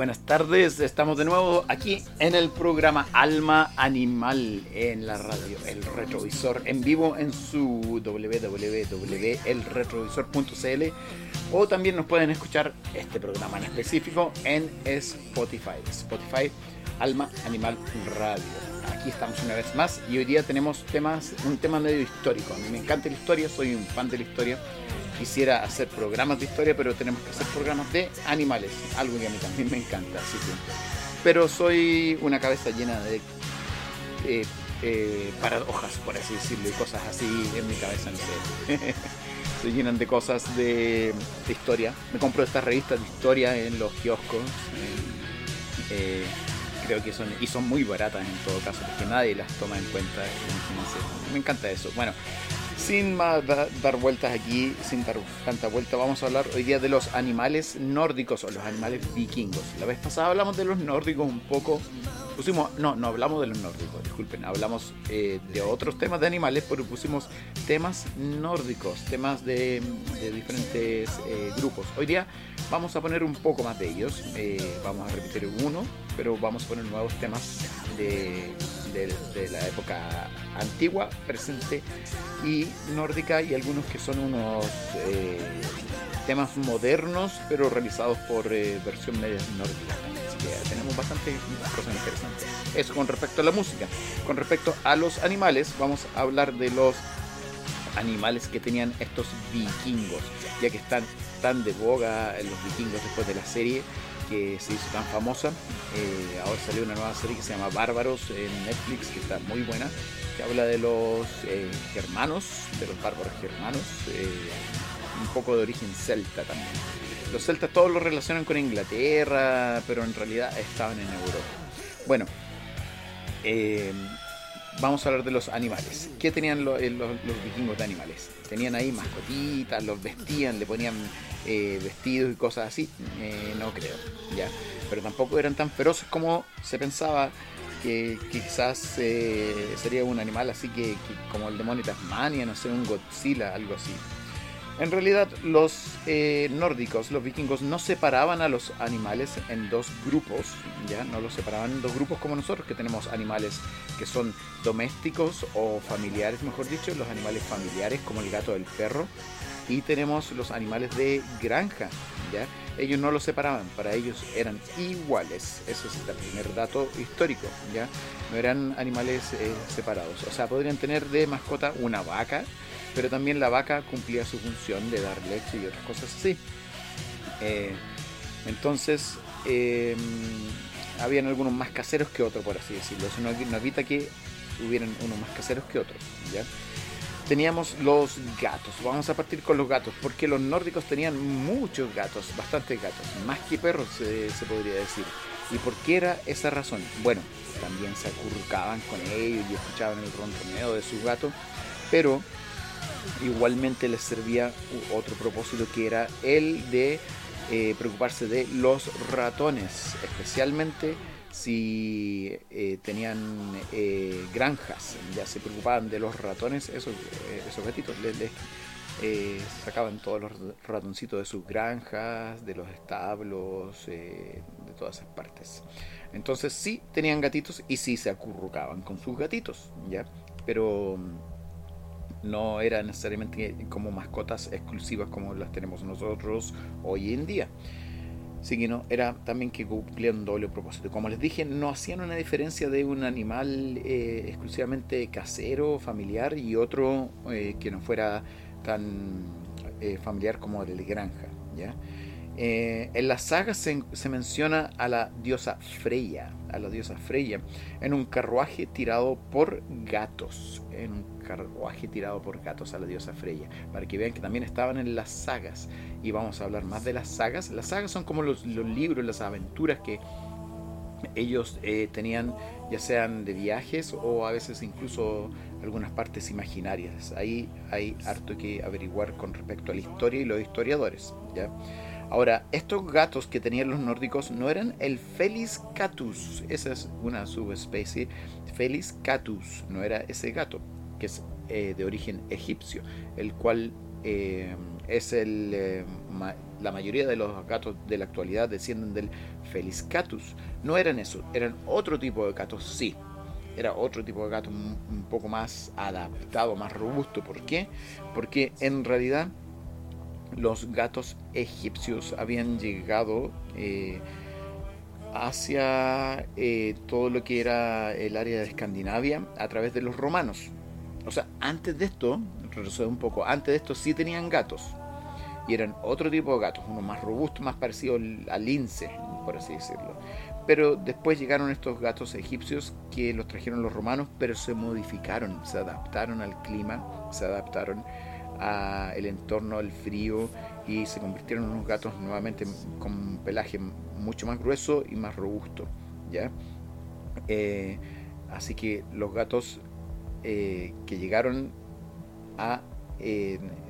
Buenas tardes, estamos de nuevo aquí en el programa Alma Animal en la radio El Retrovisor en vivo en su www.elretrovisor.cl o también nos pueden escuchar este programa en específico en Spotify, Spotify Alma Animal Radio. Aquí estamos una vez más y hoy día tenemos temas, un tema medio histórico. A mí me encanta la historia, soy un fan de la historia quisiera hacer programas de historia, pero tenemos que hacer programas de animales, algo que a mí también me encanta, así que. Pero soy una cabeza llena de eh, eh, paradojas, por así decirlo, y cosas así en mi cabeza, no sé. Se llenan de cosas de, historia. Me compro estas revistas de historia en los kioscos. Eh, creo que son, y son muy baratas en todo caso, porque nadie las toma en cuenta. Me encanta eso. Bueno, sin más dar vueltas aquí, sin dar tanta vuelta, vamos a hablar hoy día de los animales nórdicos o los animales vikingos. La vez pasada hablamos de los nórdicos un poco. Pusimos, no, no hablamos de los nórdicos, disculpen, hablamos eh, de otros temas de animales, pero pusimos temas nórdicos, temas de, diferentes eh, grupos. Hoy día vamos a poner un poco más de ellos, eh, vamos a repetir uno, pero vamos poner nuevos temas de de, la época antigua, presente y nórdica y algunos que son unos eh, temas modernos pero realizados por eh, versión media nórdica. Así que tenemos bastante cosas interesantes. Eso con respecto a la música. Con respecto a los animales, vamos a hablar de los animales que tenían estos vikingos, ya que están tan de boga los vikingos después de la serie que se hizo tan famosa. Eh, ahora salió una nueva serie que se llama Bárbaros en Netflix, que está muy buena, que habla de los eh, germanos, de los bárbaros germanos, eh, un poco de origen celta también. Los celtas todos lo relacionan con Inglaterra, pero en realidad estaban en Europa. Bueno, vamos a hablar de los animales. ¿Qué tenían los, los, vikingos de animales? Tenían ahí mascotitas, los vestían, le ponían eh, vestidos y cosas así, eh, no creo, ya. Pero tampoco eran tan feroces como se pensaba que, quizás eh, sería un animal así que, como el demonio Tasmania, no sé, un Godzilla, algo así. En realidad los nórdicos, los vikingos, no separaban a los animales en dos grupos, ya no los separaban en dos grupos como nosotros, que tenemos animales que son domésticos o familiares, mejor dicho, los animales familiares como el gato o el perro, y tenemos los animales de granja, ¿ya? Ellos no los separaban, para ellos eran iguales. Eso es el primer dato histórico, ¿ya? No eran animales eh, separados. O sea, podrían tener de mascota una vaca, pero también la vaca cumplía su función de dar leche y otras cosas así. Eh, entonces, eh, habían algunos más caseros que otros, por así decirlo. Eso no, evita que hubieran unos más caseros que otros, ¿ya? teníamos los gatos. Vamos a partir con los gatos, porque los nórdicos tenían muchos gatos, bastantes gatos, más que perros se podría decir. ¿Y por qué era esa razón? Bueno, también se acurrucaban con ellos y escuchaban el ronroneo de sus gatos, pero igualmente les servía otro propósito que era el de eh, preocuparse de los ratones, especialmente si eh, tenían eh, granjas, ya se preocupaban de los ratones, esos, esos gatitos, les, sacaban todos los ratoncitos de sus granjas, de los establos, de todas esas partes. Entonces sí tenían gatitos y sí se acurrucaban con sus gatitos, ¿ya? Pero no eran necesariamente como mascotas exclusivas como las tenemos nosotros hoy en día no era también que cumplían un doble propósito. Como les dije, no hacían una diferencia de un animal eh, exclusivamente casero, familiar y otro eh, que no fuera tan eh, familiar como el de granja. ¿ya? en la saga se, menciona a la diosa Freya, a la diosa Freya, en un carruaje tirado por gatos, carruaje tirado por gatos a la diosa Freya, para que vean que también estaban en las sagas. Y vamos a hablar más de las sagas. Las sagas son como los, libros, las aventuras que ellos eh, tenían, ya sean de viajes o a veces incluso algunas partes imaginarias. Ahí hay harto que averiguar con respecto a la historia y los historiadores. ¿ya? Ahora, estos gatos que tenían los nórdicos no eran el Felis catus, esa es una subespecie, Felis catus, no era ese gato que es eh, de origen egipcio, el cual eh, es el, eh, la mayoría de los gatos de la actualidad descienden del Feliscatus. No eran eso, eran otro tipo de gatos, sí. Era otro tipo de gato un, poco más adaptado, más robusto. ¿Por qué? Porque en realidad los gatos egipcios habían llegado hacia todo lo que era el área de Escandinavia a través de los romanos. O sea, antes de esto, retroceder un poco, antes de esto sí tenían gatos. Y eran otro tipo de gatos, uno más robusto, más parecido al lince, por así decirlo. Pero después llegaron estos gatos egipcios que los trajeron los romanos, pero se modificaron, se adaptaron al clima, se adaptaron al entorno, al frío y se convirtieron en unos gatos nuevamente con un pelaje mucho más grueso y más robusto. ¿ya? Eh, así que los gatos eh, que llegaron a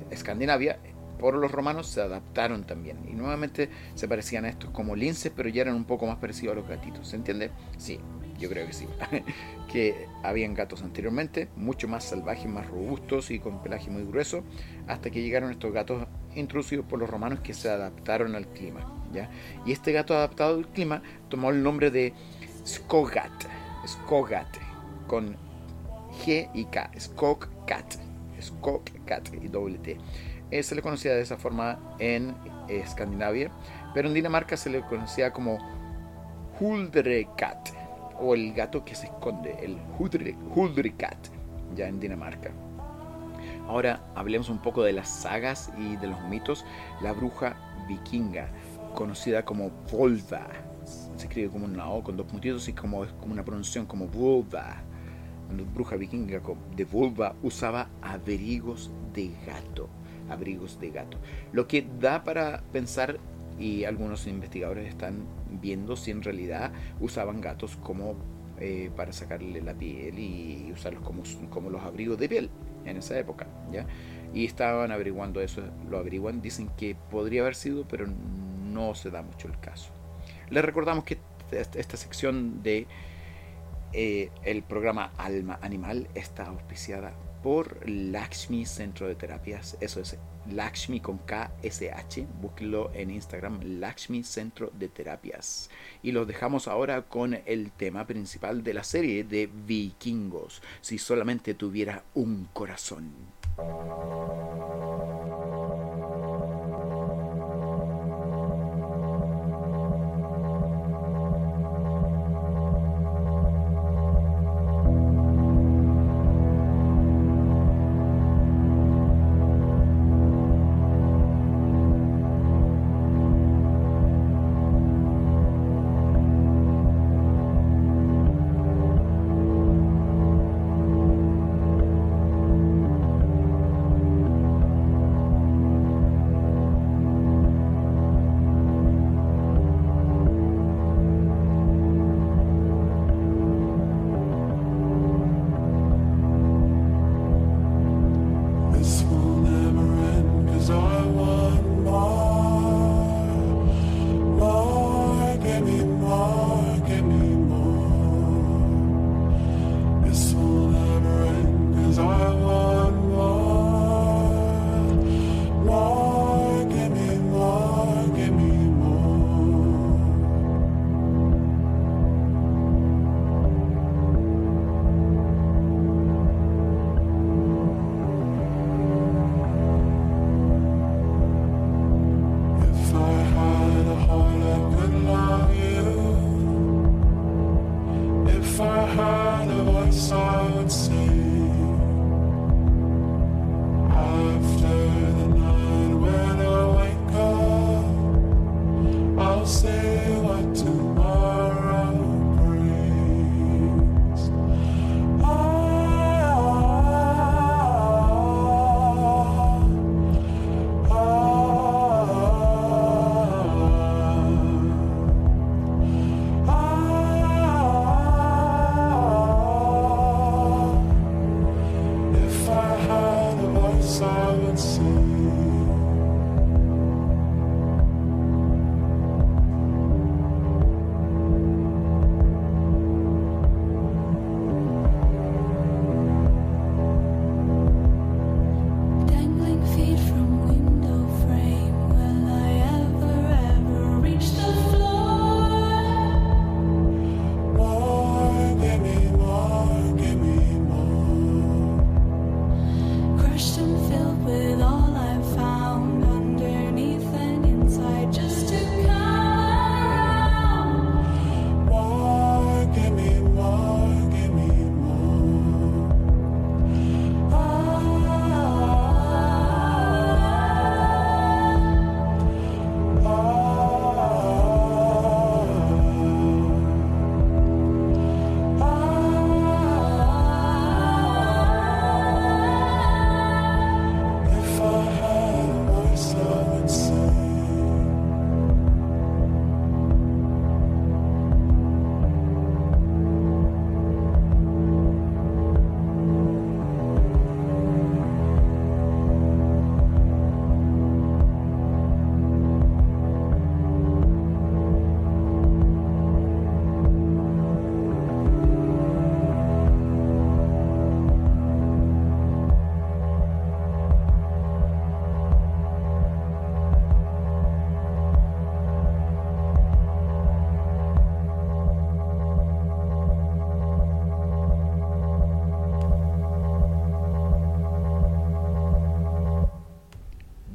Escandinavia por los romanos se adaptaron también y nuevamente se parecían a estos como linces pero ya eran un poco más parecidos a los gatitos ¿se entiende? sí, yo creo que sí que habían gatos anteriormente mucho más salvajes, más robustos y con pelaje muy grueso hasta que llegaron estos gatos introducidos por los romanos que se adaptaron al clima ¿ya? y este gato adaptado al clima tomó el nombre de Skogat Skogat con G y K, Skok Cat, Skok Cat y doble. Eh, se le conocía de esa forma en Escandinavia, pero en Dinamarca se le conocía como Huldrekat o el gato que se esconde, el Huldrekat, ya en Dinamarca. Ahora hablemos un poco de las sagas y de los mitos. La bruja vikinga, conocida como Volva, se escribe como una O con dos puntitos y como, es como una pronunciación como Volva bruja vikinga de vulva usaba abrigos de gato, abrigos de gato. Lo que da para pensar y algunos investigadores están viendo si en realidad usaban gatos como eh, para sacarle la piel y usarlos como, como los abrigos de piel en esa época, ¿ya? Y estaban averiguando eso, lo averiguan, dicen que podría haber sido, pero no se da mucho el caso. Les recordamos que esta sección de eh, el programa Alma Animal está auspiciada por Lakshmi Centro de Terapias. Eso es Lakshmi con KSH. Búsquenlo en Instagram, Lakshmi Centro de Terapias. Y los dejamos ahora con el tema principal de la serie de Vikingos. Si solamente tuviera un corazón.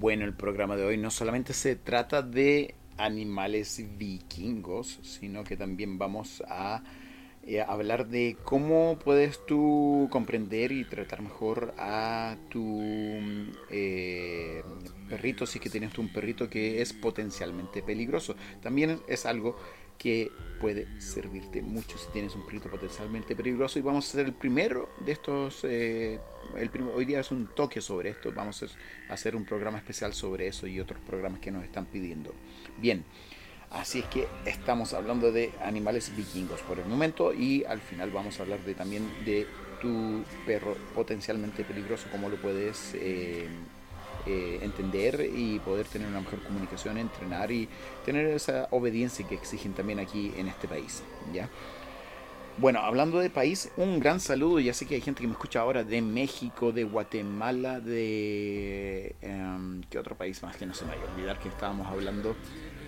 Bueno el programa de hoy. No solamente se trata de animales vikingos, sino que también vamos a eh, hablar de cómo puedes tú comprender y tratar mejor a tu eh, perrito si que tienes tú un perrito que es potencialmente peligroso. También es algo que puede servirte mucho si tienes un perrito potencialmente peligroso. Y vamos a hacer el primero de estos eh, el hoy día es un toque sobre esto. Vamos a hacer un programa especial sobre eso y otros programas que nos están pidiendo. Bien así es que estamos hablando de animales vikingos por el momento y al final vamos a hablar de también de tu perro potencialmente peligroso cómo lo puedes eh, eh, entender y poder tener una mejor comunicación, entrenar y tener esa obediencia que exigen también aquí en este país. ¿ya? Bueno, hablando de país, un gran saludo. Ya sé que hay gente que me escucha ahora de México, de Guatemala, de... Em, ¿Qué otro país más que no se me vaya a olvidar que estábamos hablando?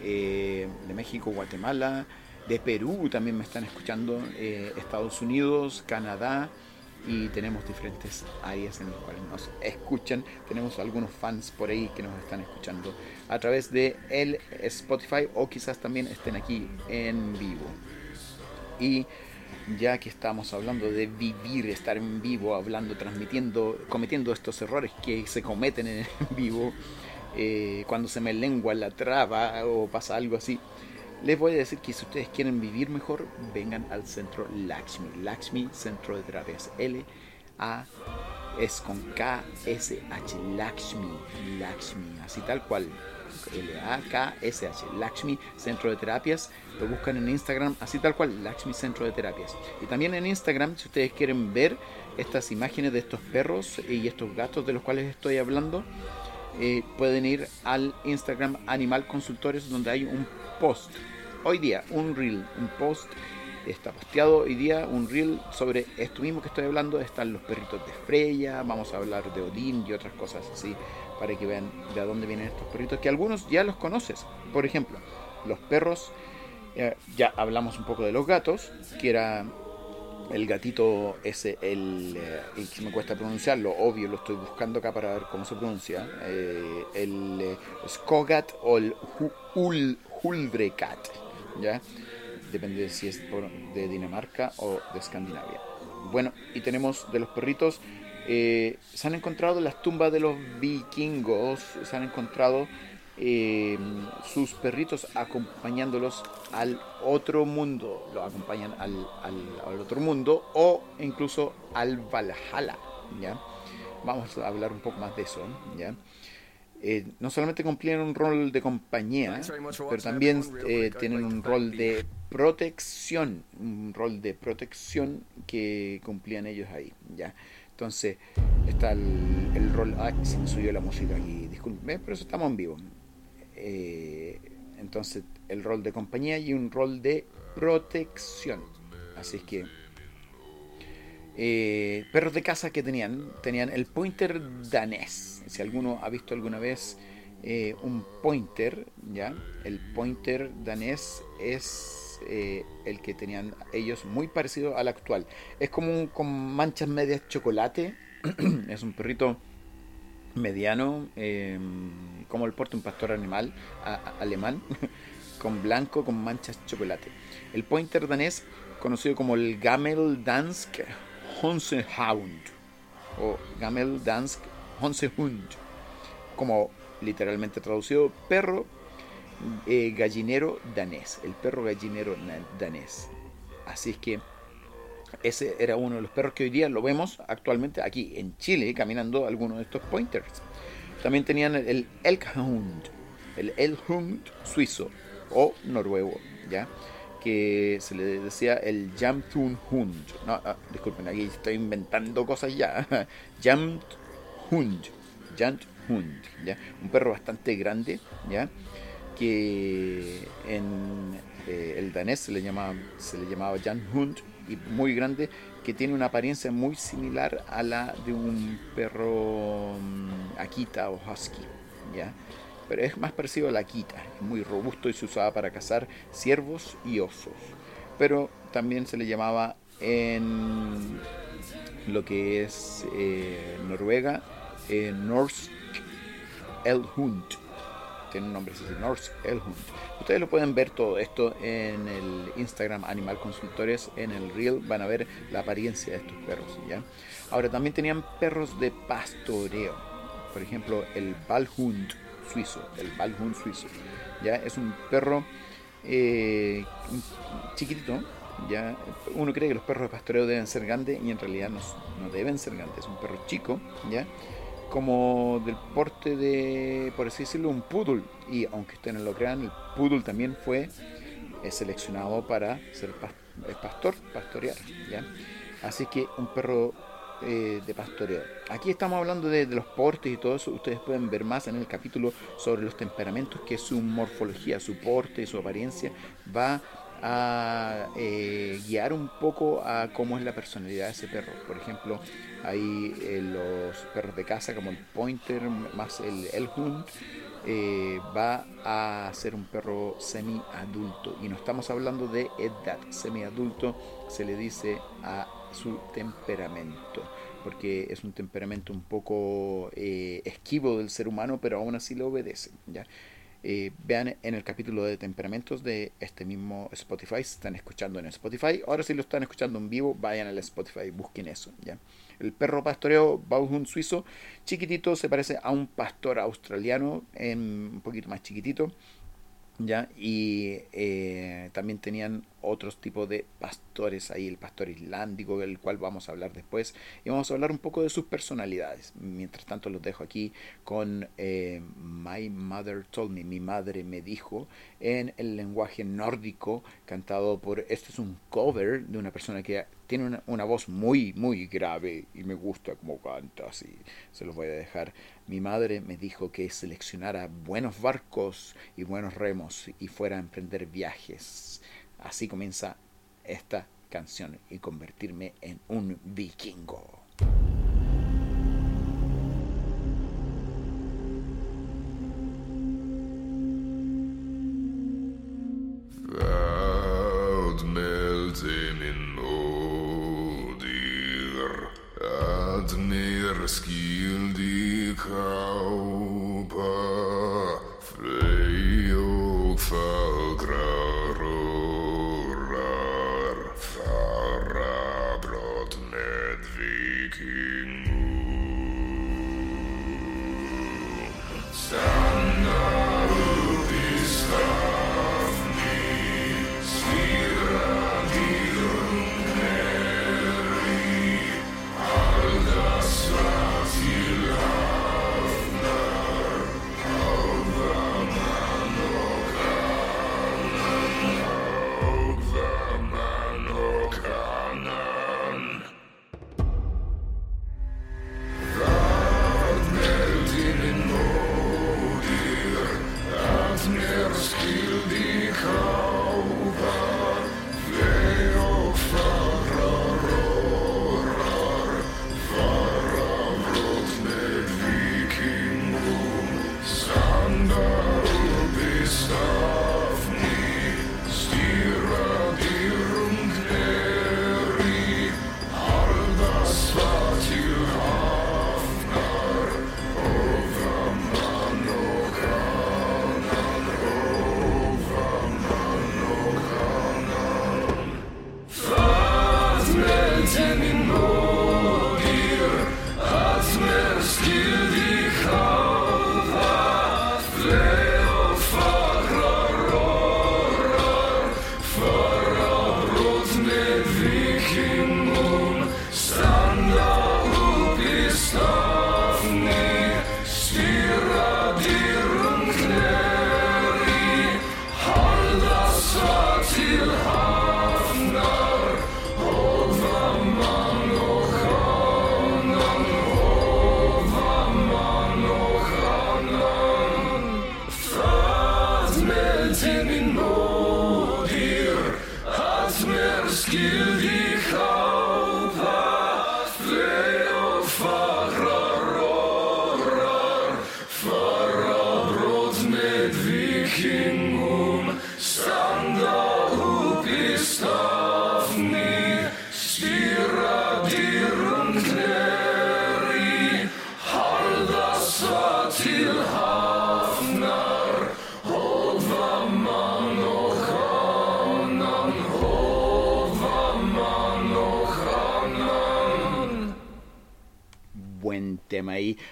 Eh, de México, Guatemala, de Perú también me están escuchando, eh, Estados Unidos, Canadá, y tenemos diferentes áreas en las cuales nos escuchan. Tenemos algunos fans por ahí que nos están escuchando a través de el Spotify o quizás también estén aquí en vivo. Y ya que estamos hablando de vivir, estar en vivo, hablando, transmitiendo, cometiendo estos errores que se cometen en vivo, eh, cuando se me lengua la traba o pasa algo así, les voy a decir que si ustedes quieren vivir mejor, vengan al centro Lakshmi. Lakshmi, centro de terapias. L A es con K S H Lakshmi, Lakshmi, así tal cual. L A K S H Lakshmi, centro de terapias. Lo buscan en Instagram, así tal cual, Lakshmi, centro de terapias. Y también en Instagram, si ustedes quieren ver estas imágenes de estos perros y estos gatos de los cuales estoy hablando, eh, pueden ir al Instagram Animal Consultores donde hay un post. Hoy día, un reel, un post está posteado hoy día un reel sobre esto mismo que estoy hablando. Están los perritos de Freya, vamos a hablar de Odín y otras cosas así para que vean de dónde vienen estos perritos, que algunos ya los conoces. Por ejemplo, los perros, eh, ya hablamos un poco de los gatos, que era el gatito ese, el, eh, el, que me cuesta pronunciarlo, obvio, lo estoy buscando acá para ver cómo se pronuncia, eh, el Skogat o el Huldrekat, ¿ya? Depende de si es de Dinamarca o de Escandinavia. Bueno, y tenemos de los perritos, eh, se han encontrado las tumbas de los vikingos, se han encontrado eh, sus perritos acompañándolos al otro mundo, lo acompañan al, al, otro mundo o incluso al Valhalla, ¿ya? Vamos a hablar un poco más de eso, ¿ya? Eh, no solamente cumplían un rol de compañía, pero también eh, tienen un rol de protección, un rol de protección que cumplían ellos ahí, ¿ya? Entonces, está el, rol... Ah, se me subió la música aquí, disculpen, pero eso estamos en vivo. Eh, entonces, el rol de compañía y un rol de protección. Así es que eh, perros de casa que tenían, tenían el pointer danés. Si alguno ha visto alguna vez eh, un pointer, ¿ya? El pointer danés es eh, el que tenían ellos muy parecido al actual. Es como con manchas medias chocolate. es un perrito mediano, em, como el porte un pastor animal alemán, con blanco con manchas chocolate. El pointer danés, conocido como el Gamel Dansk Honsehound o Gamel Dansk Honsehund, como literalmente traducido perro eh, gallinero danés, el perro gallinero danés. Así es que ese era uno de los perros que hoy día lo vemos actualmente aquí en Chile caminando algunos de estos pointers. También tenían el Elkhund, el Elkhund suizo o noruego, ¿ya? Que se le decía el Jamthun Hund. No, ah, disculpen, aquí estoy inventando cosas ya. Jamthund. Hund. ¿ya? Un perro bastante grande, ¿ya? Que en eh, el danés se le llamaba, se le llamaba Hund y muy grande, que tiene una apariencia muy similar a la de un perro mm, Akita o Husky, ¿ya? Pero es más parecido a la quita, muy robusto y se usaba para cazar ciervos y osos. Pero también se le llamaba en lo que es eh, Noruega eh, Norsk Elhund. Tiene un nombre así, Norse Elhund. Ustedes lo pueden ver todo esto en el Instagram Animal Consultores, en el Reel, van a ver la apariencia de estos perros. ¿ya? Ahora también tenían perros de pastoreo. Por ejemplo, el Balhund suizo, el Balhund suizo. ¿ya? Es un perro eh, chiquitito, ya uno cree que los perros de pastoreo deben ser grandes y en realidad no, no, deben ser grandes, es un perro chico, ya como del porte de, por así decirlo, un poodle. Y aunque ustedes no lo crean, el poodle también fue eh, seleccionado para ser pastor, pastorear. ¿ya? Así que un perro eh, de pastoreo. Aquí estamos hablando de, los portes y todo eso. Ustedes pueden ver más en el capítulo sobre los temperamentos, que su morfología, su porte, su apariencia va a eh, guiar un poco a cómo es la personalidad de ese perro. Por ejemplo, hay eh, los perros de casa como el pointer más el elhund eh, va a ser un perro semi-adulto y no estamos hablando de edad. Semi-adulto se le dice a su temperamento porque es un temperamento un poco esquivo del ser humano, pero aún así le obedece. ¿ya? Eh, vean en el capítulo de temperamentos de este mismo Spotify, si están escuchando en Spotify. Ahora si lo están escuchando en vivo, vayan al Spotify, busquen eso. ¿ya? El perro pastoreo Bauhund suizo, chiquitito, se parece a un pastor australiano, en, un poquito más chiquitito. ¿Ya? Y eh, también tenían otros tipos de pastores ahí, el pastor islandico, del cual vamos a hablar después, y vamos a hablar un poco de sus personalidades. Mientras tanto los dejo aquí con eh, My Mother Told Me, mi madre me dijo, en el lenguaje nórdico, cantado por, este es un cover de una persona que tiene una, una voz muy, muy grave y me gusta como canta, así se los voy a dejar. Mi madre me dijo que seleccionara buenos barcos y buenos remos y fuera a emprender viajes Así comienza esta canción y convertirme en un vikingo.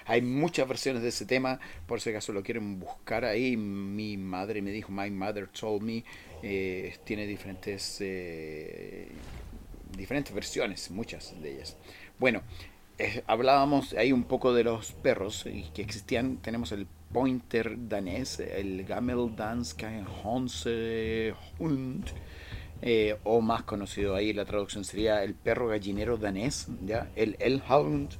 Hay muchas versiones de ese tema, por si acaso lo quieren buscar ahí. Mi madre me dijo, My Mother Told Me, eh, tiene diferentes, eh, diferentes versiones, muchas de ellas. Bueno, hablábamos ahí un poco de los perros que existían. Tenemos el pointer danés, el Gamel Honse Hund, eh, o más conocido ahí la traducción sería el perro gallinero danés, ¿ya? el Elhound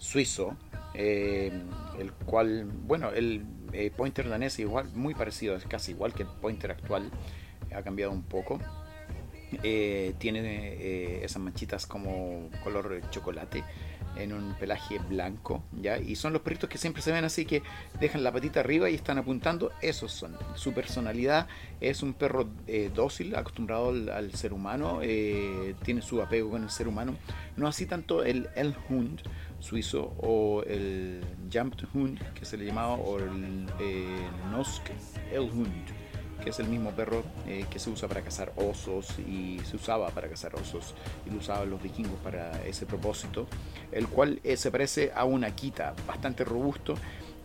suizo, eh, el cual, bueno, el eh, pointer danés es igual, muy parecido, es casi igual que el pointer actual, ha cambiado un poco. tiene esas manchitas como color chocolate en un pelaje blanco, ¿ya? Y son los perritos que siempre se ven así que dejan la patita arriba y están apuntando, esos son. Su personalidad es un perro eh, dócil, acostumbrado al, ser humano, eh, tiene su apego con el ser humano, no así tanto el El Hund suizo o el Jumped Hund que se le llamaba o el eh, Nosk El Hund que es el mismo perro eh, que se usa para cazar osos y se usaba para cazar osos y lo usaban los vikingos para ese propósito, el cual eh, se parece a una quita, bastante robusto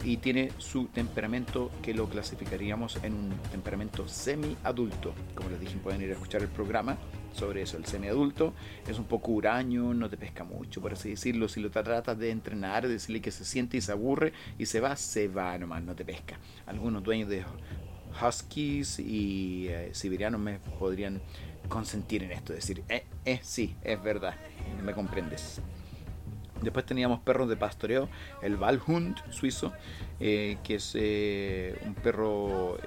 y tiene su temperamento que lo clasificaríamos en un temperamento semi-adulto. Como les dije, pueden ir a escuchar el programa sobre eso. El semi-adulto es un poco huraño, no te pesca mucho, por así decirlo. Si lo tratas de entrenar, decirle que se siente y se aburre y se va, se va nomás, no te pesca. Algunos dueños de huskies y eh, siberianos me podrían consentir en esto, decir, eh, eh, sí, es verdad, me comprendes. Después teníamos perros de pastoreo, el Valhund suizo, eh, que es un perro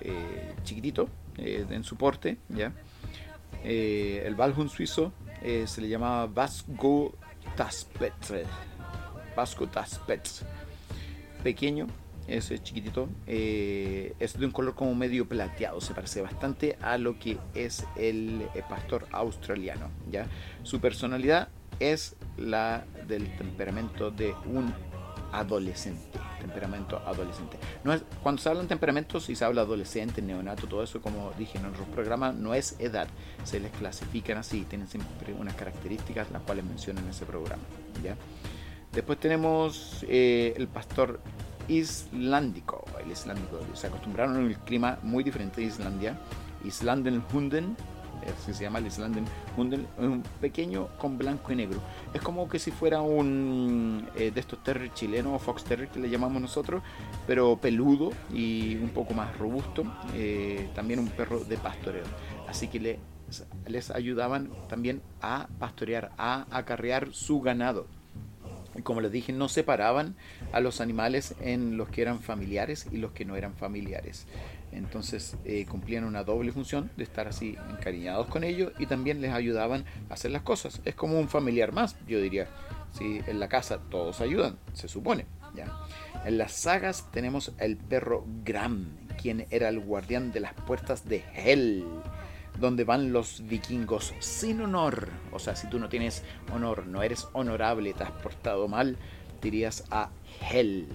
chiquitito en su porte, ¿ya? el Valhund suizo se le llamaba Vasco Taspetre, Vasco Taspetre, pequeño, ese chiquitito, eh, es de un color como medio plateado, se parece bastante a lo que es el eh, pastor australiano. ¿ya? Su personalidad es la del temperamento de un adolescente, temperamento adolescente. No es, cuando se hablan temperamentos y se habla adolescente, neonato, todo eso, como dije en otros programas, no es edad, se les clasifican así, tienen siempre unas características las cuales mencionan en ese programa. ¿ya? Después tenemos eh, el pastor islandico. El islandico. Se acostumbraron a un clima muy diferente de Islandia. Islandenhunden, así se llama el Islandenhunden, un pequeño con blanco y negro. Es como que si fuera un eh, de estos terriers chilenos fox terrier que le llamamos nosotros, pero peludo y un poco más robusto. Eh, también un perro de pastoreo. Así que le, les ayudaban también a pastorear, a acarrear su ganado como les dije, no separaban a los animales en los que eran familiares y los que no eran familiares. Entonces eh, cumplían una doble función de estar así encariñados con ellos y también les ayudaban a hacer las cosas. Es como un familiar más, yo diría. Si en la casa todos ayudan, se supone. ¿ya? En las sagas tenemos el perro Gram, quien era el guardián de las puertas de Hel donde van los vikingos sin honor. O sea, si tú no tienes honor, no eres honorable, te has portado mal, dirías a Hell.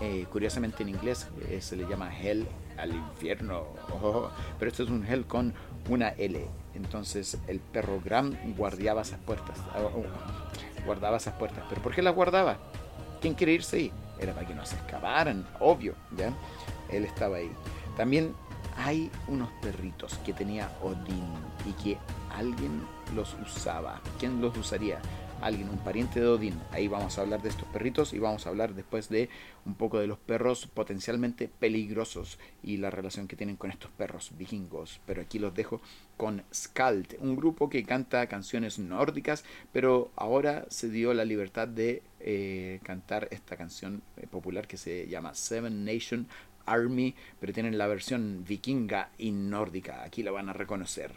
Eh, curiosamente en inglés eh, se le llama Hell al infierno, pero esto es un Hell con una L. Entonces el perro Gram guardaba esas puertas, oh, oh, guardaba esas puertas. ¿Pero por qué las guardaba? ¿Quién quiere irse ahí? Era para que no se escaparan, obvio, ¿ya? Él estaba ahí. También hay unos perritos que tenía Odín y que alguien los usaba. ¿Quién los usaría? Alguien, un pariente de Odín. Ahí vamos a hablar de estos perritos y vamos a hablar después de un poco de los perros potencialmente peligrosos y la relación que tienen con estos perros vikingos. Pero aquí los dejo con Skald, un grupo que canta canciones nórdicas, pero ahora se dio la libertad de eh, cantar esta canción eh, popular que se llama Seven Nation Army, pero tienen la versión vikinga y nórdica. Aquí la van a reconocer.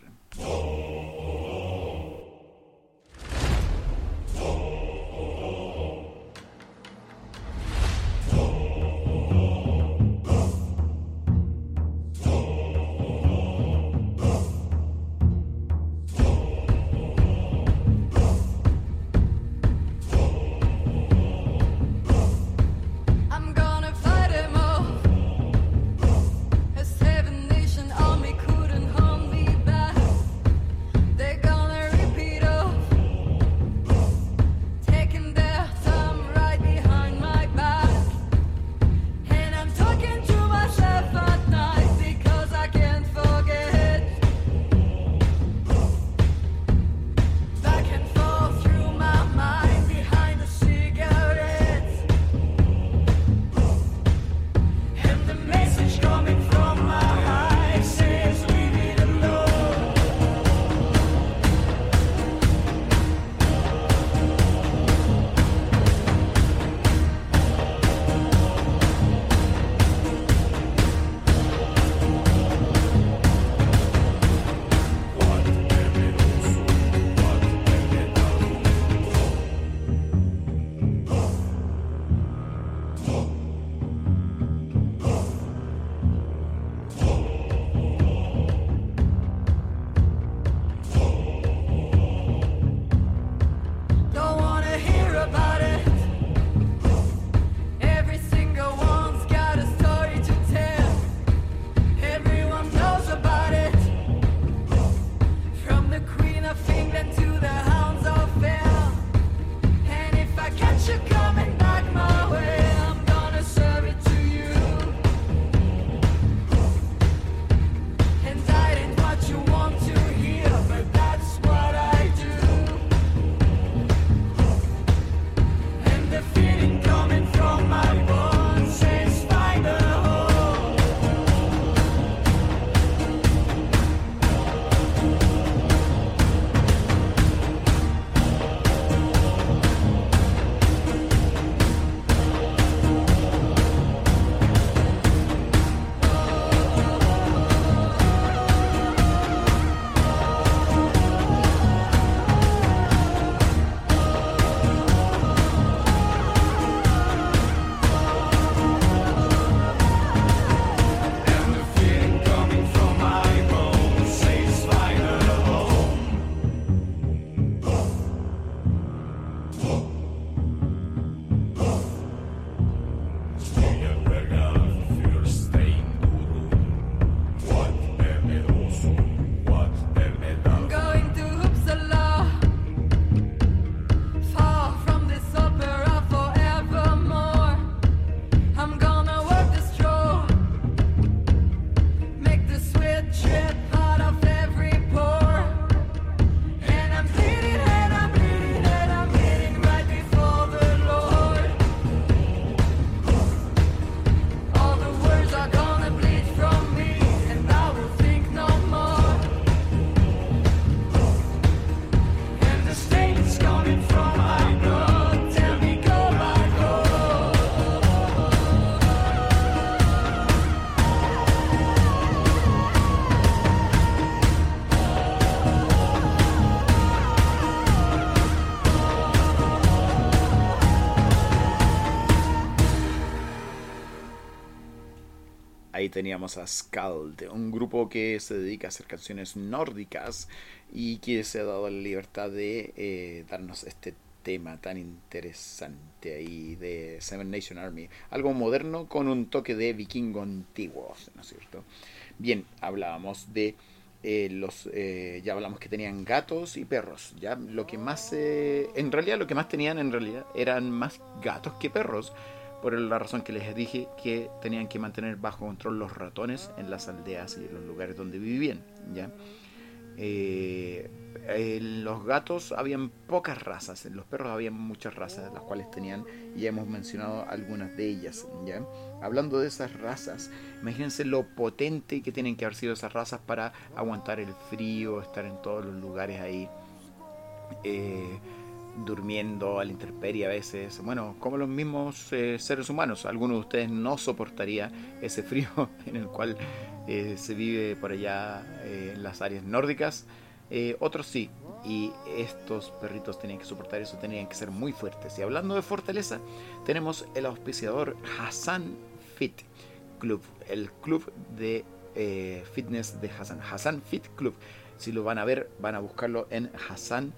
Teníamos a Skald, un grupo que se dedica a hacer canciones nórdicas y que se ha dado la libertad de eh, darnos este tema tan interesante ahí de Seven Nation Army. Algo moderno con un toque de vikingo antiguo, ¿no es cierto? Bien, hablábamos de eh, los eh, ya hablamos que tenían gatos y perros ya lo que más en realidad lo que más tenían en realidad eran más gatos que perros por la razón que les dije que tenían que mantener bajo control los ratones en las aldeas y en los lugares donde vivían. ¿ya? Eh, en los gatos habían pocas razas, en los perros había muchas razas, las cuales tenían, y ya hemos mencionado algunas de ellas. ¿ya? Hablando de esas razas, imagínense lo potente que tienen que haber sido esas razas para aguantar el frío, estar en todos los lugares ahí. Eh, durmiendo a la intemperie a veces, bueno, como los mismos eh, seres humanos. Algunos de ustedes no soportaría ese frío en el cual eh, se vive por allá eh, en las áreas nórdicas. otros sí, y estos perritos tenían que soportar eso, tenían que ser muy fuertes. Y hablando de fortaleza, tenemos el auspiciador Hassan Fit Club, el club de fitness de Hassan, Hassan Fit Club. Si lo van a ver, van a buscarlo en Hassan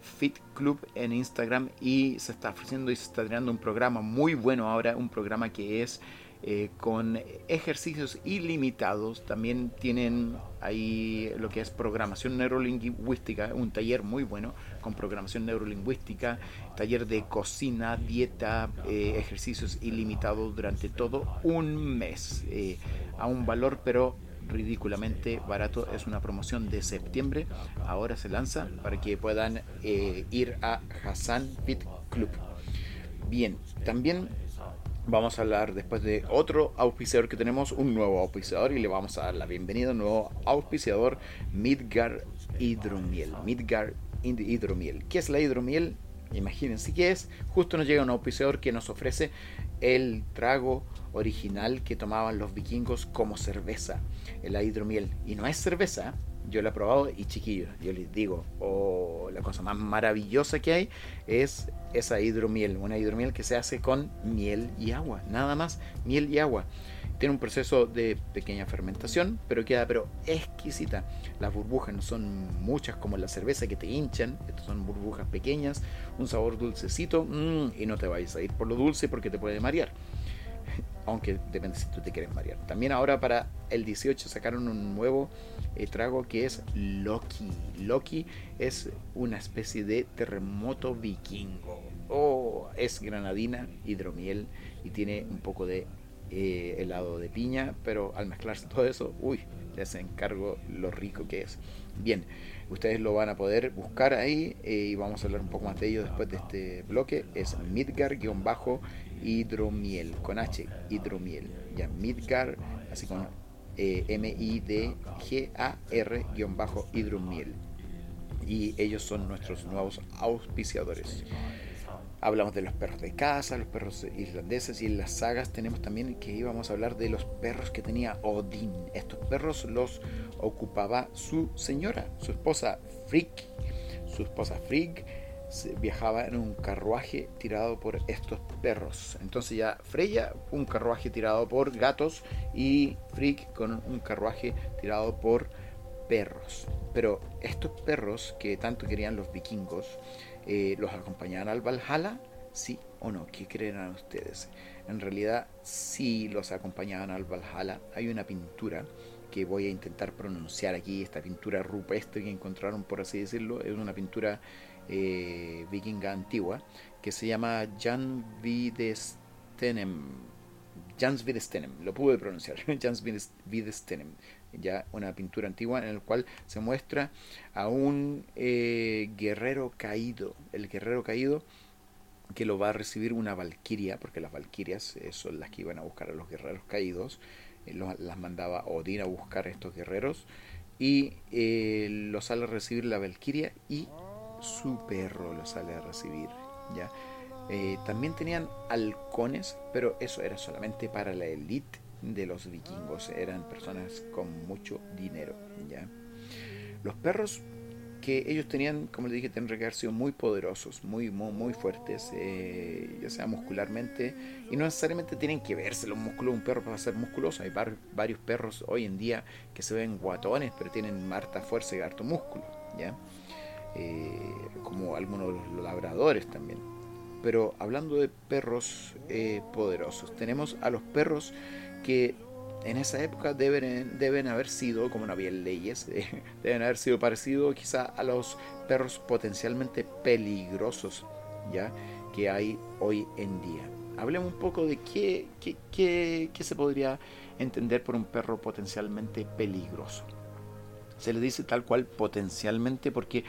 Fit Club en Instagram y se está ofreciendo y se está creando un programa muy bueno ahora, un programa que es eh, con ejercicios ilimitados. También tienen ahí lo que es programación neurolingüística, un taller muy bueno con programación neurolingüística, taller de cocina, dieta, eh, ejercicios ilimitados durante todo un mes, eh, a un valor pero ridículamente barato. Es una promoción de septiembre. Ahora se lanza para que puedan eh, ir a Hassan Fit Club. Bien, también vamos a hablar después de otro auspiciador que tenemos, un nuevo auspiciador y le vamos a dar la bienvenida a un nuevo auspiciador, Midgar Hidromiel. Midgar Hidromiel. ¿Qué es la hidromiel? Imagínense qué es. Justo nos llega un auspiciador que nos ofrece el trago original que tomaban los vikingos como cerveza, la hidromiel. Y no es cerveza, yo la he probado y chiquillos, yo les digo, oh, la cosa más maravillosa que hay es esa hidromiel, una hidromiel que se hace con miel y agua, nada más, miel y agua. Tiene un proceso de pequeña fermentación, pero queda pero exquisita. Las burbujas no son muchas como la cerveza que te hinchan, estas son burbujas pequeñas, un sabor dulcecito mm, y no te vayas a ir por lo dulce porque te puede marear. Aunque depende si tú te quieres marear. También ahora para el 18 sacaron un nuevo eh, trago que es Loki. Loki es una especie de terremoto vikingo. Oh, es granadina, hidromiel y tiene un poco de eh, helado de piña, pero al mezclarse todo eso, uy, les encargo lo rico que es. Bien, ustedes lo van a poder buscar ahí eh, y vamos a hablar un poco más de ello después de este bloque. Es Midgar-hidromiel, con H, hidromiel. Ya, Midgar, así con eh, M-I-D-G-A-R-hidromiel. Y ellos son nuestros nuevos auspiciadores. Hablamos de los perros de casa, los perros irlandeses y en las sagas tenemos también que íbamos a hablar de los perros que tenía Odín. Estos perros los ocupaba su señora, su esposa Frigg. Su esposa Frigg viajaba en un carruaje tirado por estos perros. Entonces ya Freya, un carruaje tirado por gatos y Frigg con un carruaje tirado por perros. Pero estos perros que tanto querían los vikingos, eh, ¿Los acompañaban al Valhalla? ¿Sí o no? ¿Qué creen ustedes? En realidad, sí los acompañaban al Valhalla. Hay una pintura que voy a intentar pronunciar aquí, esta pintura rupestre que encontraron, por así decirlo, es una pintura eh, vikinga antigua que se llama Jan Videstenem. Jans Videstenem, lo pude pronunciar, Jans ya una pintura antigua en la cual se muestra a un eh, guerrero caído, el guerrero caído que lo va a recibir una valquiria, porque las valquirias eh, son las que iban a buscar a los guerreros caídos, eh, las mandaba Odín a buscar a estos guerreros, y lo sale a recibir la valquiria y su perro lo sale a recibir. ¿ya? También tenían halcones, pero eso era solamente para la élite de los vikingos, eran personas con mucho dinero. ¿ya? Los perros porque ellos tenían, como les dije, tendrían que haber sido muy poderosos, muy, muy, muy fuertes, eh, ya sea muscularmente, y no necesariamente tienen que verse los músculos de un perro para ser musculoso. Hay varios perros hoy en día que se ven guatones, pero tienen harta fuerza y harto músculo, ¿ya? Eh, como algunos de los labradores también. Pero hablando de perros eh, poderosos, tenemos a los perros que en esa época deben, deben haber sido, como no había leyes, deben haber sido parecidos quizá a los perros potencialmente peligrosos ya que hay hoy en día. Hablemos un poco de qué, qué, qué, qué se podría entender por un perro potencialmente peligroso. Se le dice tal cual potencialmente porque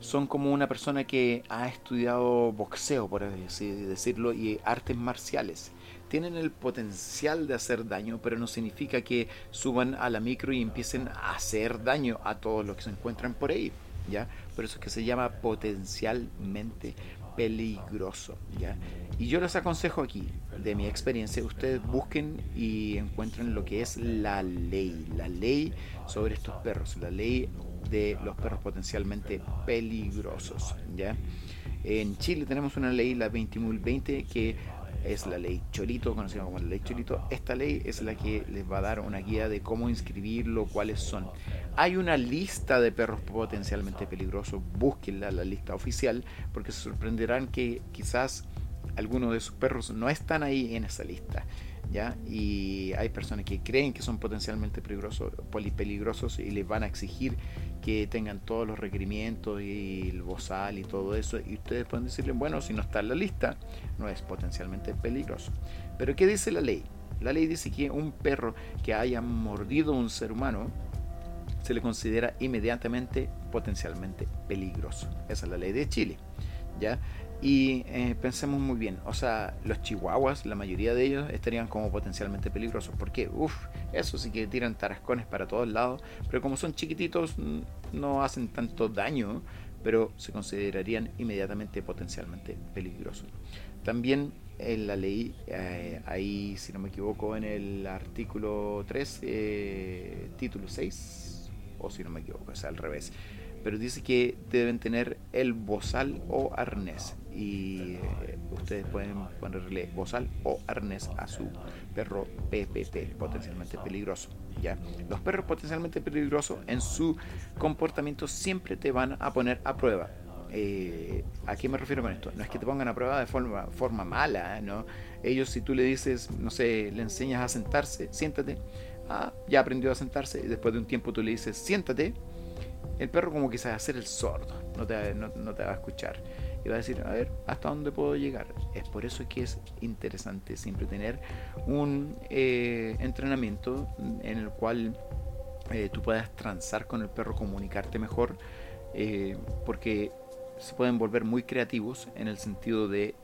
son como una persona que ha estudiado boxeo, por así decirlo, y artes marciales tienen el potencial de hacer daño, pero no significa que suban a la micro y empiecen a hacer daño a todos los que se encuentran por ahí, ¿ya? Por eso es que se llama potencialmente peligroso, ¿ya? Y yo les aconsejo aquí, de mi experiencia, ustedes busquen y encuentren lo que es la ley, la ley sobre estos perros, la ley de los perros potencialmente peligrosos, ¿ya? En Chile tenemos una ley, la 20.020, que es la ley Cholito, conocida como la ley Cholito. Esta ley es la que les va a dar una guía de cómo inscribirlo, cuáles son. Hay una lista de perros potencialmente peligrosos, búsquenla, la lista oficial, porque se sorprenderán que quizás algunos de sus perros no están ahí en esa lista. ¿Ya? Y hay personas que creen que son potencialmente peligrosos, peligrosos y les van a exigir que tengan todos los requerimientos y el bozal y todo eso. Y ustedes pueden decirle, bueno, si no está en la lista, no es potencialmente peligroso. Pero ¿qué dice la ley? La ley dice que un perro que haya mordido a un ser humano se le considera inmediatamente potencialmente peligroso. Esa es la ley de Chile. ¿ya? Y eh, pensemos muy bien, o sea, los chihuahuas, la mayoría de ellos estarían como potencialmente peligrosos. porque Uf, eso sí que tiran tarascones para todos lados, pero como son chiquititos no hacen tanto daño, pero se considerarían inmediatamente potencialmente peligrosos. También en la ley, eh, ahí si no me equivoco, en el artículo 3, eh, título 6, o si no me equivoco, es al revés pero dice que deben tener el bozal o arnés y eh, ustedes pueden ponerle bozal o arnés a su perro PPP, potencialmente peligroso. ¿ya? Los perros potencialmente peligrosos en su comportamiento siempre te van a poner a prueba. Eh, ¿A qué me refiero con esto? No es que te pongan a prueba de forma, forma mala, ¿eh? ¿no? Ellos si tú le dices, no sé, le enseñas a sentarse, siéntate, ah, ya aprendió a sentarse, y después de un tiempo tú le dices, siéntate, el perro como que se va a hacer el sordo, no te, no, te va a escuchar. Y va a decir, a ver, ¿hasta dónde puedo llegar? Es por eso que es interesante siempre tener un eh, entrenamiento en el cual eh, tú puedas transar con el perro, comunicarte mejor, eh, porque se pueden volver muy creativos en el sentido de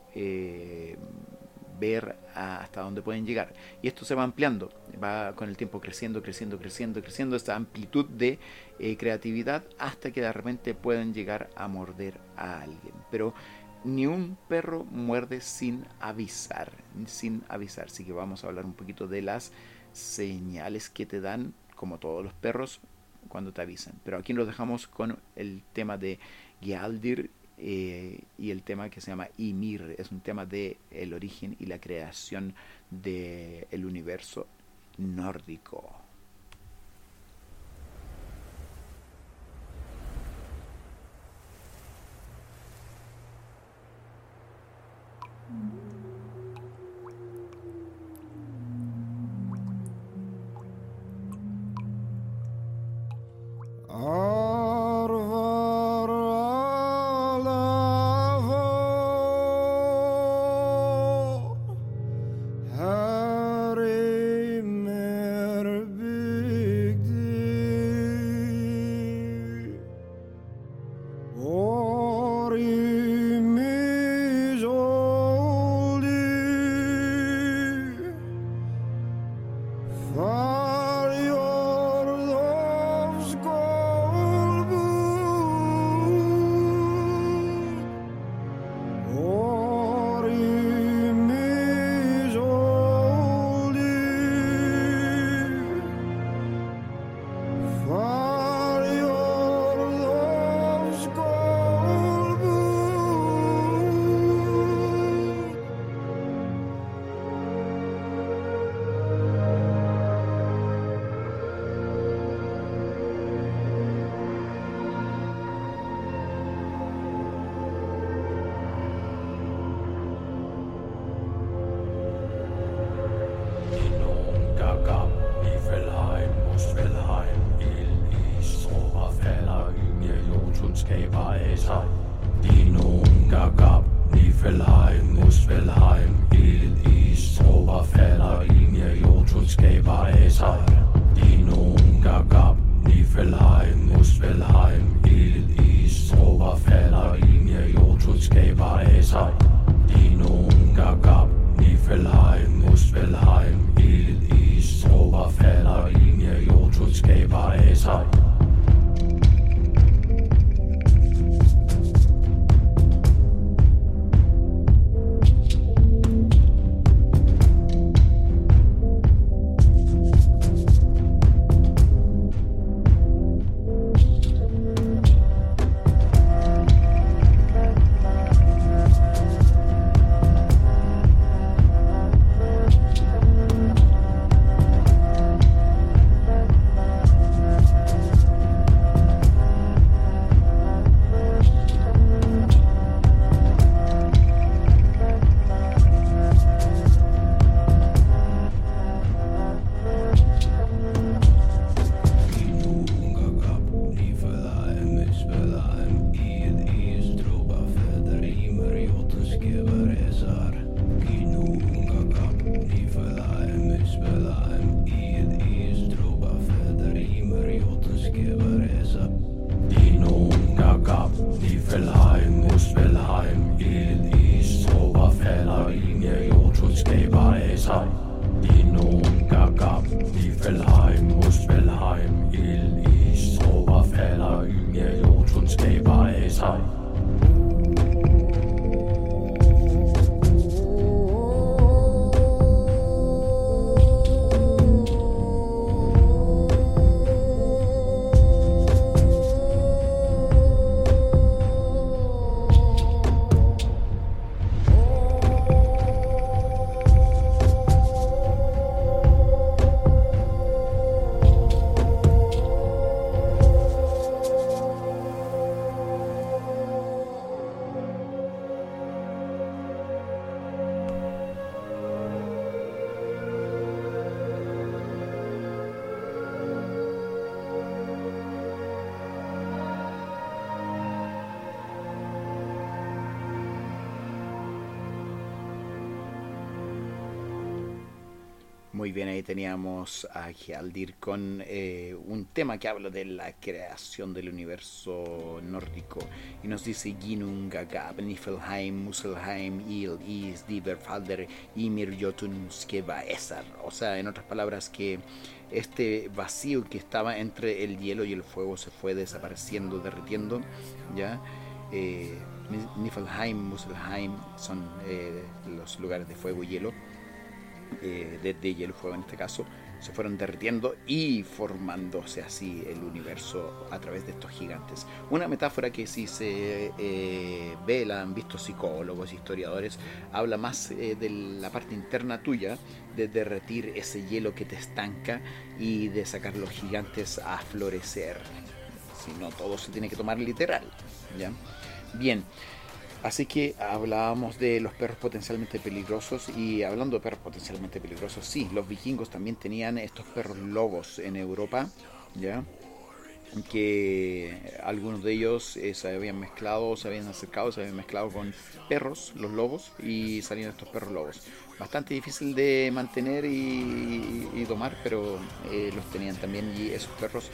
ver hasta dónde pueden llegar. Y esto se va ampliando, va con el tiempo creciendo, creciendo, creciendo, creciendo esta amplitud de eh, creatividad hasta que de repente pueden llegar a morder a alguien. Pero ni un perro muerde sin avisar, sin avisar. Así que vamos a hablar un poquito de las señales que te dan, como todos los perros, cuando te avisan. Pero aquí nos dejamos con el tema de Gialdir eh, y el tema que se llama Ymir es un tema de el origen y la creación del de universo nórdico. Ahí teníamos a Hjaldir con eh, un tema que habla de la creación del universo nórdico y nos dice Ginung, Niflheim, Muselheim, Il, Is, Diverfalder, Ymir, Jotun, Skeva, Esar. O sea, en otras palabras, que este vacío que estaba entre el hielo y el fuego se fue desapareciendo, derritiendo, ¿ya? Eh, Niflheim, Muselheim son eh, los lugares de fuego y hielo eh, hielo fuego en este caso, se fueron derritiendo y formándose así el universo a través de estos gigantes. Una metáfora que si se eh, ve, la han visto psicólogos, historiadores, habla más eh, de la parte interna tuya, de derretir ese hielo que te estanca y de sacar los gigantes a florecer. Si no, todo se tiene que tomar literal. ¿ya? Bien. Así que hablábamos de los perros potencialmente peligrosos y hablando de perros potencialmente peligrosos, sí, los vikingos también tenían estos perros lobos en Europa, ¿ya? que algunos de ellos eh, se habían mezclado, se habían acercado, se habían mezclado con perros, los lobos, y salían estos perros lobos. Bastante difícil de mantener y, domar, pero eh, los tenían también y esos perros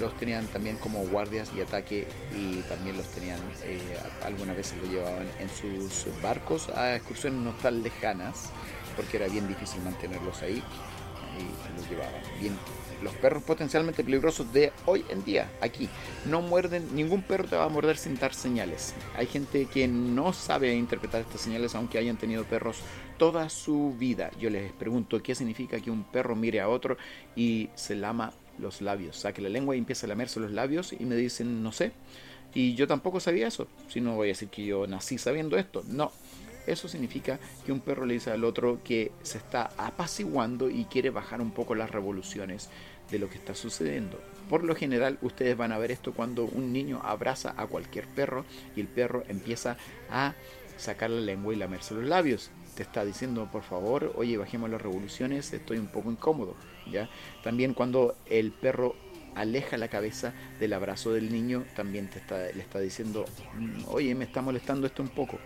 los tenían también como guardias y ataque y también los tenían, eh, algunas veces lo llevaban en sus barcos a excursiones no tan lejanas, porque era bien difícil mantenerlos ahí y los llevaban. Bien, los perros potencialmente peligrosos de hoy en día, aquí, no muerden, ningún perro te va a morder sin dar señales. Hay gente que no sabe interpretar estas señales aunque hayan tenido perros toda su vida. Yo les pregunto qué significa que un perro mire a otro y se lama los labios, saque la lengua y empieza a lamerse los labios y me dicen, no sé. Y yo tampoco sabía eso, si no voy a decir que yo nací sabiendo esto, no. Eso significa que un perro le dice al otro que se está apaciguando y quiere bajar un poco las revoluciones de lo que está sucediendo. Por lo general ustedes van a ver esto cuando un niño abraza a cualquier perro y el perro empieza a sacar la lengua y lamerse los labios. Te está diciendo, por favor, oye, bajemos las revoluciones, estoy un poco incómodo. ¿Ya? También cuando el perro aleja la cabeza del abrazo del niño, también te está, le está diciendo, "Mm, oye, me está molestando esto un poco.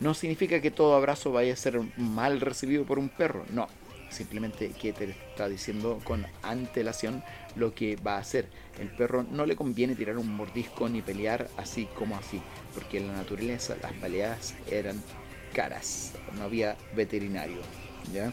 No significa que todo abrazo vaya a ser mal recibido por un perro, no. Simplemente que te está diciendo con antelación lo que va a hacer. El perro no le conviene tirar un mordisco ni pelear así como así, porque en la naturaleza las peleas eran caras, no había veterinario, ¿ya?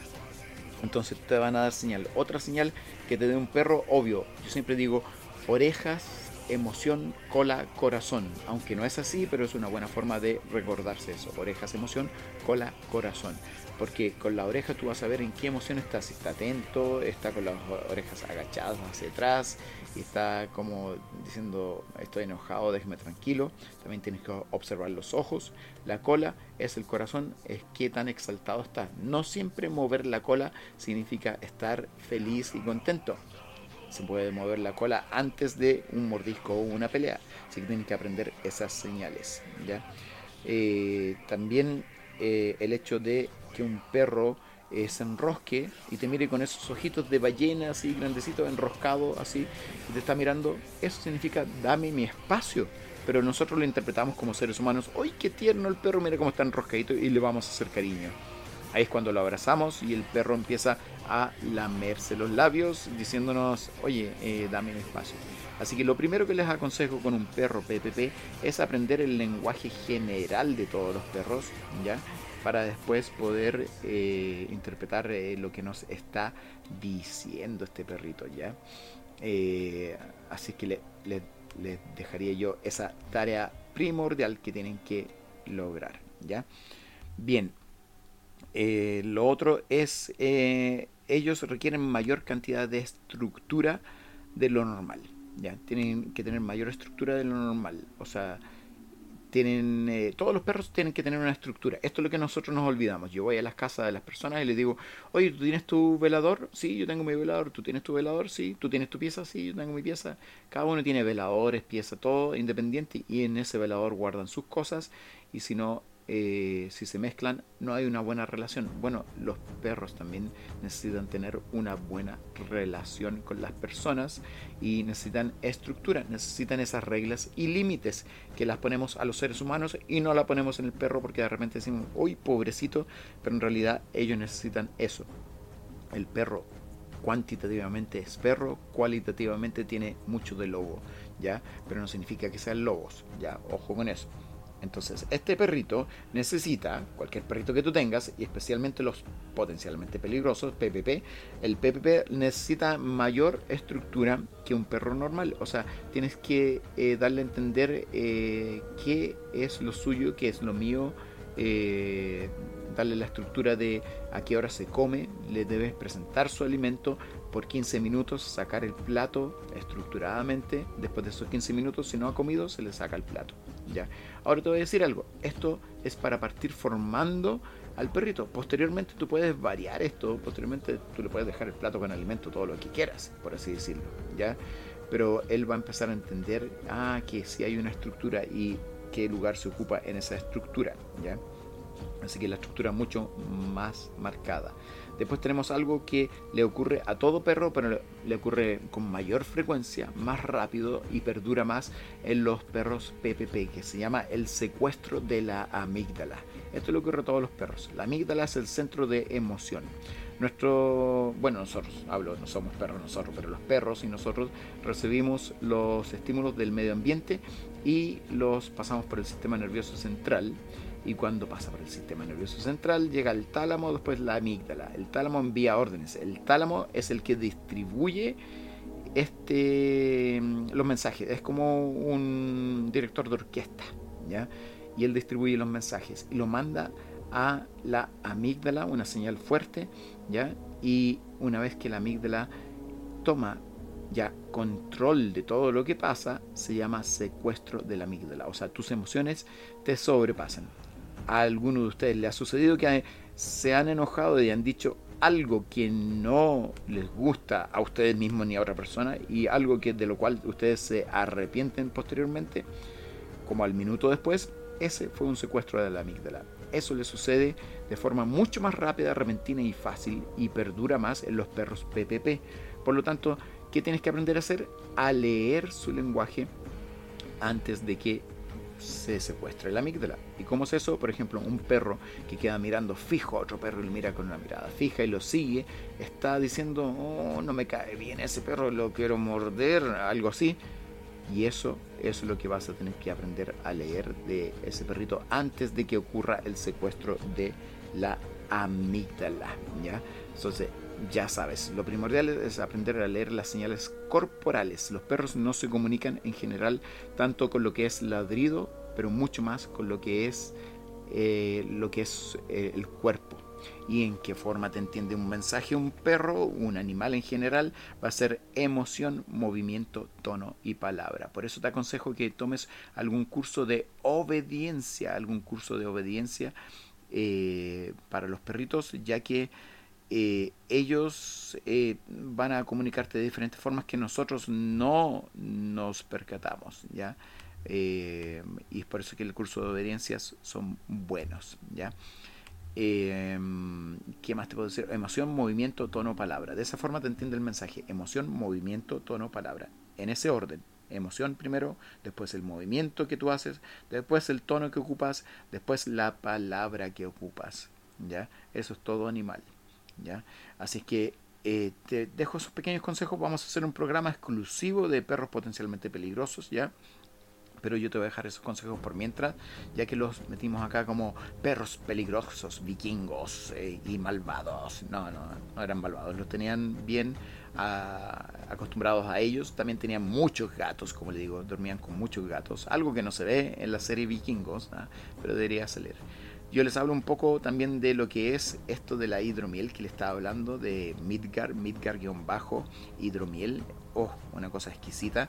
Entonces te van a dar señal. Otra señal que te dé un perro, obvio, yo siempre digo orejas, emoción, cola, corazón. Aunque no es así, pero es una buena forma de recordarse eso. Orejas, emoción, cola, corazón. Porque con la oreja tú vas a ver en qué emoción está. Si está atento, está con las orejas agachadas hacia atrás, y está como diciendo estoy enojado, déjeme tranquilo. También tienes que observar los ojos. La cola es el corazón, es qué tan exaltado está. No siempre mover la cola significa estar feliz y contento. Se puede mover la cola antes de un mordisco o una pelea. Así que tienen que aprender esas señales. ¿ya? Eh, también eh, el hecho de que un perro eh, se enrosque y te mire con esos ojitos de ballena así grandecitos, enroscado así, y te está mirando, eso significa dame mi espacio. Pero nosotros lo interpretamos como seres humanos, ¡ay qué tierno el perro! Mira cómo está enroscadito y le vamos a hacer cariño. Ahí es cuando lo abrazamos y el perro empieza a lamerse los labios diciéndonos, oye, eh, dame mi espacio. Así que lo primero que les aconsejo con un perro PPP es aprender el lenguaje general de todos los perros, ¿ya? Para después poder eh, interpretar eh, lo que nos está diciendo este perrito, ¿ya? Eh, así que les le, dejaría yo esa tarea primordial que tienen que lograr, ¿ya? Bien, lo otro es, ellos requieren mayor cantidad de estructura de lo normal. Ya, tienen que tener mayor estructura de lo normal. O sea, tienen eh, todos los perros tienen que tener una estructura. Esto es lo que nosotros nos olvidamos. Yo voy a las casas de las personas y les digo, oye, ¿tú tienes tu velador? Sí, yo tengo mi velador. ¿Tú tienes tu velador? Sí. ¿Tú tienes tu pieza? Sí, yo tengo mi pieza. Cada uno tiene veladores, pieza, todo independiente y en ese velador guardan sus cosas y si no eh, si se mezclan no hay una buena relación. Bueno, los perros también necesitan tener una buena relación con las personas y necesitan estructura, necesitan esas reglas y límites que las ponemos a los seres humanos y no la ponemos en el perro porque de repente decimos, uy, pobrecito, pero en realidad ellos necesitan eso. El perro cuantitativamente es perro, cualitativamente tiene mucho de lobo, ¿ya? Pero no significa que sean lobos, ¿ya? Ojo con eso. Entonces, este perrito necesita, cualquier perrito que tú tengas, y especialmente los potencialmente peligrosos, PPP, el PPP necesita mayor estructura que un perro normal. O sea, tienes que eh, darle a entender eh, qué es lo suyo, qué es lo mío, eh, darle la estructura de a qué hora se come, le debes presentar su alimento por 15 minutos, sacar el plato estructuradamente, después de esos 15 minutos, si no ha comido, se le saca el plato. Ahora te voy a decir algo, esto es para partir formando al perrito. Posteriormente tú puedes variar esto, posteriormente tú le puedes dejar el plato con alimento, todo lo que quieras, por así decirlo, ¿ya? Pero él va a empezar a entender, ah, que si hay una estructura y qué lugar se ocupa en esa estructura, ¿ya? Así que la estructura mucho más marcada. Después tenemos algo que le ocurre a todo perro, pero le ocurre con mayor frecuencia, más rápido y perdura más en los perros PPP, que se llama el secuestro de la amígdala. Esto le ocurre a todos los perros. La amígdala es el centro de emoción. Nuestro, bueno, nosotros, hablo, no somos perros nosotros, pero los perros y nosotros recibimos los estímulos del medio ambiente y los pasamos por el sistema nervioso central y cuando pasa por el sistema nervioso central llega al tálamo, después la amígdala. El tálamo envía órdenes. El tálamo es el que distribuye este, los mensajes. Es como un director de orquesta, ¿ya? Y él distribuye los mensajes y lo manda a la amígdala, una señal fuerte, ¿ya? Y una vez que la amígdala toma ya control de todo lo que pasa, se llama secuestro de la amígdala. O sea, tus emociones te sobrepasan a alguno de ustedes le ha sucedido que se han enojado y han dicho algo que no les gusta a ustedes mismos ni a otra persona y algo que de lo cual ustedes se arrepienten posteriormente, como al minuto después, ese fue un secuestro de la amígdala. Eso le sucede de forma mucho más rápida, repentina y fácil y perdura más en los perros PPP. Por lo tanto, ¿Qué tienes que aprender a hacer? A leer su lenguaje antes de que se secuestre la amígdala. ¿Y cómo es eso? Por ejemplo, un perro que queda mirando fijo a otro perro y lo mira con una mirada fija y lo sigue, está diciendo, oh, no me cae bien ese perro, lo quiero morder, algo así. Y eso, eso es lo que vas a tener que aprender a leer de ese perrito antes de que ocurra el secuestro de la amígdala. ¿ya? Entonces, ya sabes, lo primordial es aprender a leer las señales corporales. Los perros no se comunican en general tanto con lo que es ladrido, pero mucho más con lo que es eh, lo que es eh, el cuerpo y en qué forma te entiende un mensaje un perro, un animal en general, va a ser emoción, movimiento, tono y palabra. Por eso te aconsejo que tomes algún curso de obediencia, algún curso de obediencia eh, para los perritos, ya que eh, ellos eh, van a comunicarte de diferentes formas que nosotros no nos percatamos, ¿ya? y es por eso que el curso de obediencias son buenos, ¿ya? ¿Qué más te puedo decir? Emoción, movimiento, tono, palabra. De esa forma te entiende el mensaje. Emoción, movimiento, tono, palabra. En ese orden. Emoción primero, después el movimiento que tú haces, después el tono que ocupas, después la palabra que ocupas. ¿Ya? Eso es todo animal. ¿Ya? Así que eh, te dejo esos pequeños consejos. Vamos a hacer un programa exclusivo de perros potencialmente peligrosos. ¿Ya? pero yo te voy a dejar esos consejos por mientras, ya que los metimos acá como perros peligrosos, vikingos eh, y malvados. No, no, no eran malvados, los tenían bien ah, acostumbrados a ellos. También tenían muchos gatos, como le digo, dormían con muchos gatos, algo que no se ve en la serie vikingos, ¿ah? pero debería salir. Yo les hablo un poco también de lo que es esto de la hidromiel que le estaba hablando, de Midgar, Midgar-hidromiel. Oh, una cosa exquisita.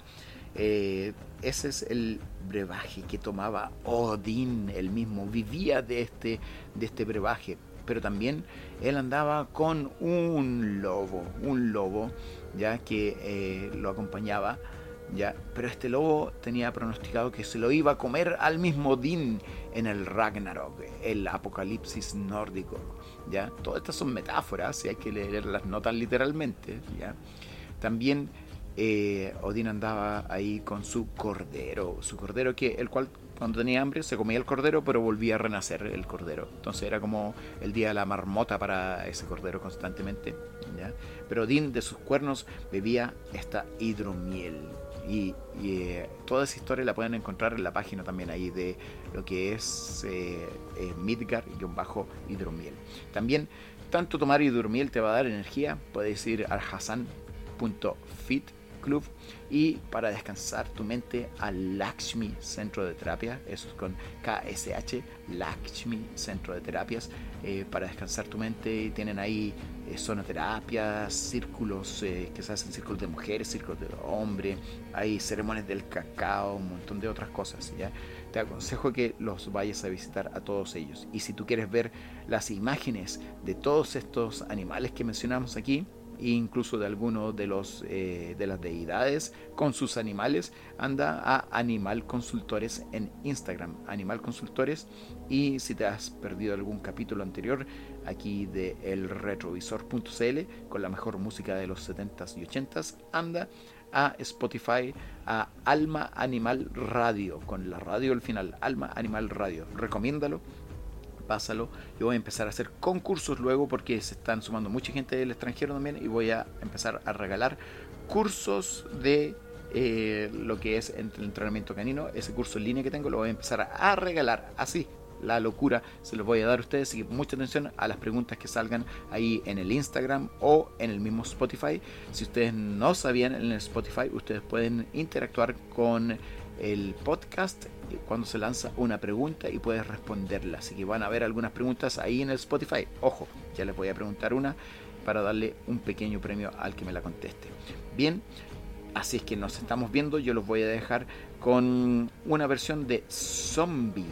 Eh, ese es el brebaje que tomaba Odín, él mismo vivía de este, de este brebaje, pero también él andaba con un lobo, un lobo ya que eh, lo acompañaba, ya, pero este lobo tenía pronosticado que se lo iba a comer al mismo Odín en el Ragnarok, el apocalipsis nórdico, ya. Todas estas son metáforas, y hay que leerlas no tan literalmente, ya. También eh, Odín andaba ahí con su cordero, su cordero que el cual cuando tenía hambre se comía el cordero pero volvía a renacer el cordero. Entonces era como el día de la marmota para ese cordero constantemente. Pero Odín de sus cuernos bebía esta hidromiel. Y, eh, toda esa historia la pueden encontrar en la página también ahí de lo que es eh, eh Midgar-hidromiel. También, tanto tomar hidromiel te va a dar energía. Puedes ir al hassan.fit Club y para descansar tu mente al Lakshmi Centro de Terapia, eso es con KSH, Lakshmi Centro de Terapias, eh, para descansar tu mente tienen ahí eh, sonoterapias, círculos eh, que se hacen círculos de mujeres, círculos de hombres, hay ceremonias del cacao, un montón de otras cosas, ¿ya? Te aconsejo que los vayas a visitar a todos ellos. Y si tú quieres ver las imágenes de todos estos animales que mencionamos aquí, incluso de alguno de los eh, de las deidades con sus animales anda a Animal Consultores en Instagram Animal Consultores. Y si te has perdido algún capítulo anterior aquí de elretrovisor.cl con la mejor música de los 70s y 80s anda a Spotify a Alma Animal Radio con la radio al final Alma Animal Radio. Recomiéndalo pásalo. Yo voy a empezar a hacer concursos luego porque se están sumando mucha gente del extranjero también y voy a empezar a regalar cursos de eh, lo que es el entrenamiento canino. Ese curso en línea que tengo lo voy a empezar a, regalar así. La locura se los voy a dar a ustedes. Así que mucha atención a las preguntas que salgan ahí en el Instagram o en el mismo Spotify. Si ustedes no sabían en el Spotify, ustedes pueden interactuar con el podcast cuando se lanza una pregunta y puedes responderla. Así que van a ver algunas preguntas ahí en el Spotify. Ojo, ya les voy a preguntar una para darle un pequeño premio al que me la conteste. Bien, así es que nos estamos viendo. Yo los voy a dejar con una versión de Zombie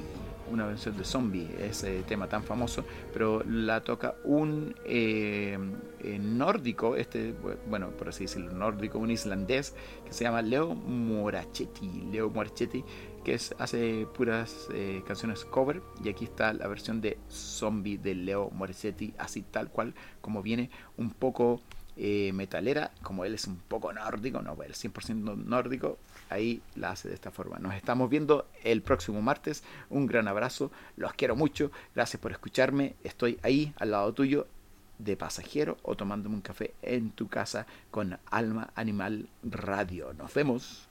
una versión de zombie, ese tema tan famoso, pero la toca un eh, eh, nórdico, este, bueno, por así decirlo, nórdico, un islandés que se llama Leo Morachetti, Leo Morachetti, que es, hace puras eh, canciones cover y aquí está la versión de Zombie de Leo Morachetti, así tal cual como viene un poco eh, metalera, como él es un poco nórdico, no, el 100% nórdico, ahí la hace de esta forma. Nos estamos viendo el próximo martes. Un gran abrazo, los quiero mucho, gracias por escucharme, estoy ahí al lado tuyo de pasajero o tomándome un café en tu casa con Alma Animal Radio. Nos vemos.